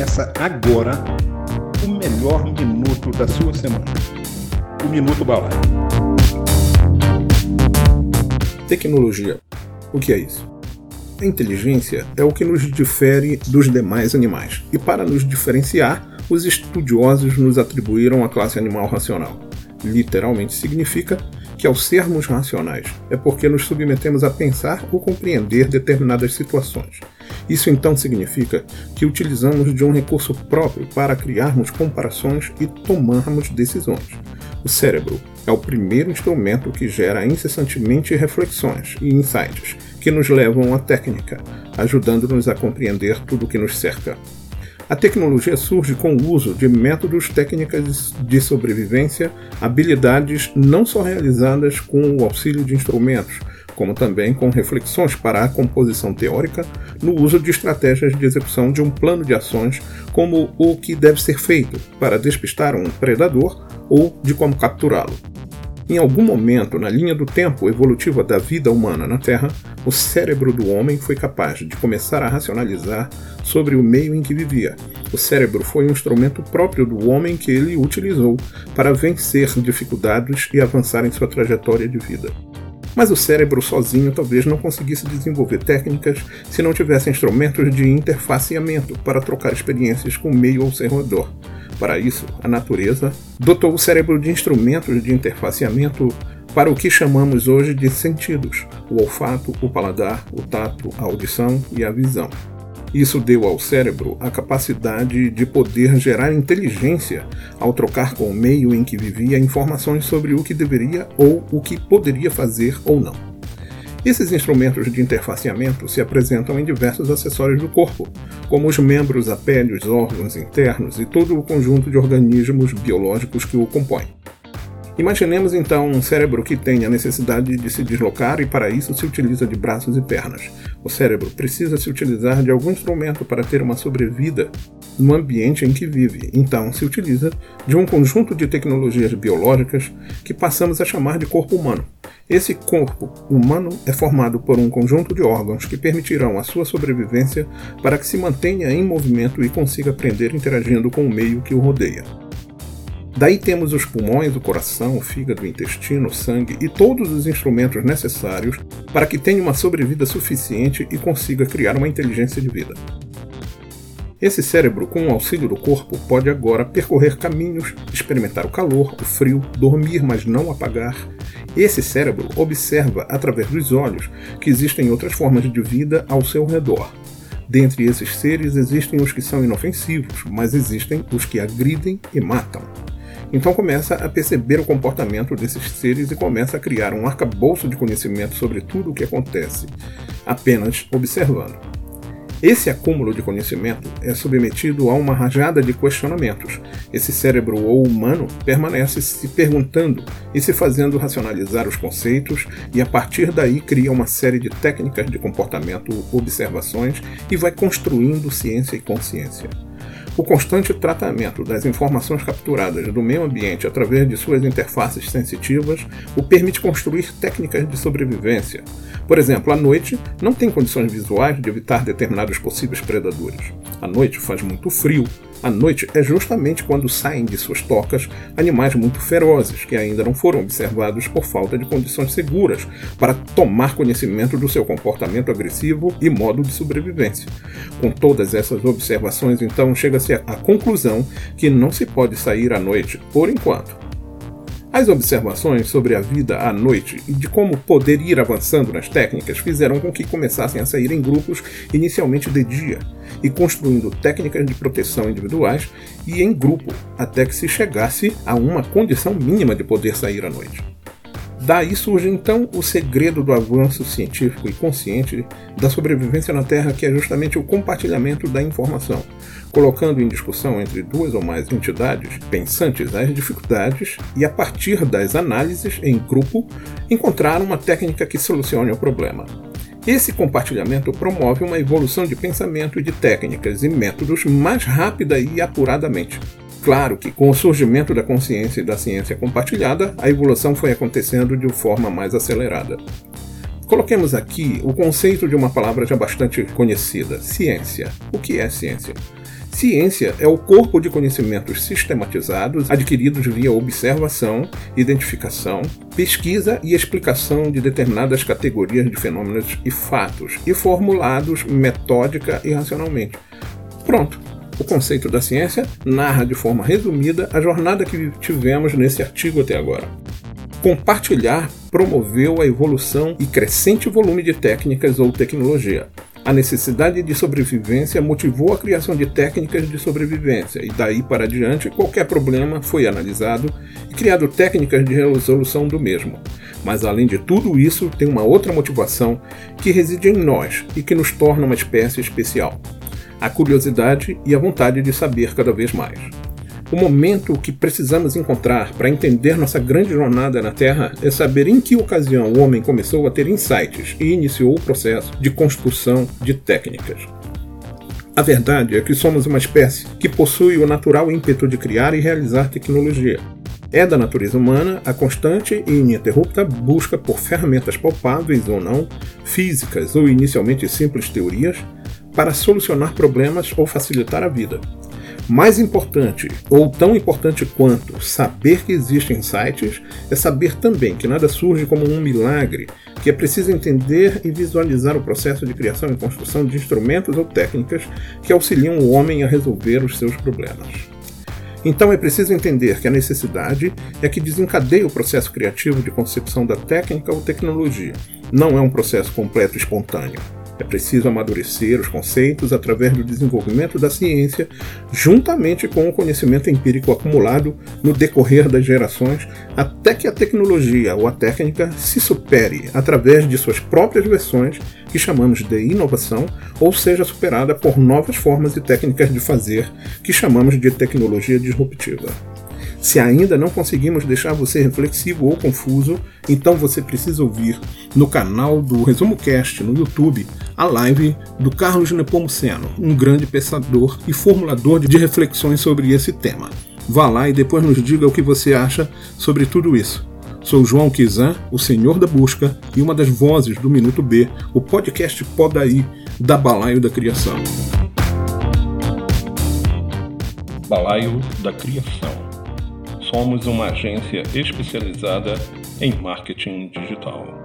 Começa agora o melhor minuto da sua semana. O Minuto Bala. Tecnologia. O que é isso? A inteligência é o que nos difere dos demais animais, e para nos diferenciar, os estudiosos nos atribuíram a classe animal racional. Literalmente significa que ao sermos racionais é porque nos submetemos a pensar ou compreender determinadas situações. Isso então significa que utilizamos de um recurso próprio para criarmos comparações e tomarmos decisões. O cérebro é o primeiro instrumento que gera incessantemente reflexões e insights que nos levam à técnica, ajudando-nos a compreender tudo o que nos cerca. A tecnologia surge com o uso de métodos, técnicas de sobrevivência, habilidades não só realizadas com o auxílio de instrumentos, como também com reflexões para a composição teórica no uso de estratégias de execução de um plano de ações, como o que deve ser feito para despistar um predador ou de como capturá-lo. Em algum momento na linha do tempo evolutiva da vida humana na Terra, o cérebro do homem foi capaz de começar a racionalizar sobre o meio em que vivia. O cérebro foi um instrumento próprio do homem que ele utilizou para vencer dificuldades e avançar em sua trajetória de vida. Mas o cérebro sozinho talvez não conseguisse desenvolver técnicas se não tivesse instrumentos de interfaceamento para trocar experiências com o meio ao seu redor. Para isso, a natureza dotou o cérebro de instrumentos de interfaceamento para o que chamamos hoje de sentidos: o olfato, o paladar, o tato, a audição e a visão. Isso deu ao cérebro a capacidade de poder gerar inteligência ao trocar com o meio em que vivia informações sobre o que deveria ou o que poderia fazer ou não. Esses instrumentos de interfaceamento se apresentam em diversos acessórios do corpo, como os membros, a pele, os órgãos internos e todo o conjunto de organismos biológicos que o compõem. Imaginemos então um cérebro que tem a necessidade de se deslocar e para isso se utiliza de braços e pernas. O cérebro precisa se utilizar de algum instrumento para ter uma sobrevida no ambiente em que vive, então se utiliza de um conjunto de tecnologias biológicas que passamos a chamar de corpo humano. Esse corpo humano é formado por um conjunto de órgãos que permitirão a sua sobrevivência para que se mantenha em movimento e consiga aprender interagindo com o meio que o rodeia. Daí temos os pulmões, o coração, o fígado, o intestino, o sangue e todos os instrumentos necessários para que tenha uma sobrevida suficiente e consiga criar uma inteligência de vida. Esse cérebro, com o auxílio do corpo, pode agora percorrer caminhos, experimentar o calor, o frio, dormir, mas não apagar, esse cérebro observa através dos olhos que existem outras formas de vida ao seu redor. Dentre esses seres existem os que são inofensivos, mas existem os que agridem e matam. Então começa a perceber o comportamento desses seres e começa a criar um arcabouço de conhecimento sobre tudo o que acontece, apenas observando. Esse acúmulo de conhecimento é submetido a uma rajada de questionamentos. Esse cérebro ou humano permanece se perguntando e se fazendo racionalizar os conceitos, e a partir daí cria uma série de técnicas de comportamento, observações e vai construindo ciência e consciência. O constante tratamento das informações capturadas do meio ambiente através de suas interfaces sensitivas o permite construir técnicas de sobrevivência. Por exemplo, à noite não tem condições visuais de evitar determinados possíveis predadores. À noite faz muito frio. À noite é justamente quando saem de suas tocas animais muito ferozes que ainda não foram observados por falta de condições seguras para tomar conhecimento do seu comportamento agressivo e modo de sobrevivência. Com todas essas observações, então, chega-se à conclusão que não se pode sair à noite por enquanto as observações sobre a vida à noite e de como poder ir avançando nas técnicas fizeram com que começassem a sair em grupos inicialmente de dia e construindo técnicas de proteção individuais e em grupo, até que se chegasse a uma condição mínima de poder sair à noite. Daí surge então o segredo do avanço científico e consciente da sobrevivência na Terra, que é justamente o compartilhamento da informação, colocando em discussão entre duas ou mais entidades pensantes as dificuldades e, a partir das análises em grupo, encontrar uma técnica que solucione o problema. Esse compartilhamento promove uma evolução de pensamento e de técnicas e métodos mais rápida e apuradamente. Claro que, com o surgimento da consciência e da ciência compartilhada, a evolução foi acontecendo de forma mais acelerada. Coloquemos aqui o conceito de uma palavra já bastante conhecida: ciência. O que é ciência? Ciência é o corpo de conhecimentos sistematizados adquiridos via observação, identificação, pesquisa e explicação de determinadas categorias de fenômenos e fatos, e formulados metódica e racionalmente. Pronto. O conceito da ciência narra de forma resumida a jornada que tivemos nesse artigo até agora. Compartilhar promoveu a evolução e crescente volume de técnicas ou tecnologia. A necessidade de sobrevivência motivou a criação de técnicas de sobrevivência, e daí para diante qualquer problema foi analisado e criado técnicas de resolução do mesmo. Mas além de tudo isso, tem uma outra motivação que reside em nós e que nos torna uma espécie especial: a curiosidade e a vontade de saber cada vez mais. O momento que precisamos encontrar para entender nossa grande jornada na Terra é saber em que ocasião o homem começou a ter insights e iniciou o processo de construção de técnicas. A verdade é que somos uma espécie que possui o natural ímpeto de criar e realizar tecnologia. É da natureza humana a constante e ininterrupta busca por ferramentas palpáveis ou não, físicas ou inicialmente simples teorias, para solucionar problemas ou facilitar a vida. Mais importante, ou tão importante quanto saber que existem sites, é saber também que nada surge como um milagre, que é preciso entender e visualizar o processo de criação e construção de instrumentos ou técnicas que auxiliam o homem a resolver os seus problemas. Então é preciso entender que a necessidade é que desencadeia o processo criativo de concepção da técnica ou tecnologia. Não é um processo completo e espontâneo. É preciso amadurecer os conceitos através do desenvolvimento da ciência, juntamente com o conhecimento empírico acumulado no decorrer das gerações, até que a tecnologia ou a técnica se supere através de suas próprias versões, que chamamos de inovação, ou seja superada por novas formas e técnicas de fazer, que chamamos de tecnologia disruptiva. Se ainda não conseguimos deixar você reflexivo ou confuso, então você precisa ouvir no canal do Resumo Cast no YouTube a live do Carlos Nepomuceno, um grande pensador e formulador de reflexões sobre esse tema. Vá lá e depois nos diga o que você acha sobre tudo isso. Sou João Kizan, o Senhor da Busca e uma das vozes do Minuto B, o podcast Podaí da Balaio da Criação. Balaio da Criação somos uma agência especializada em marketing digital.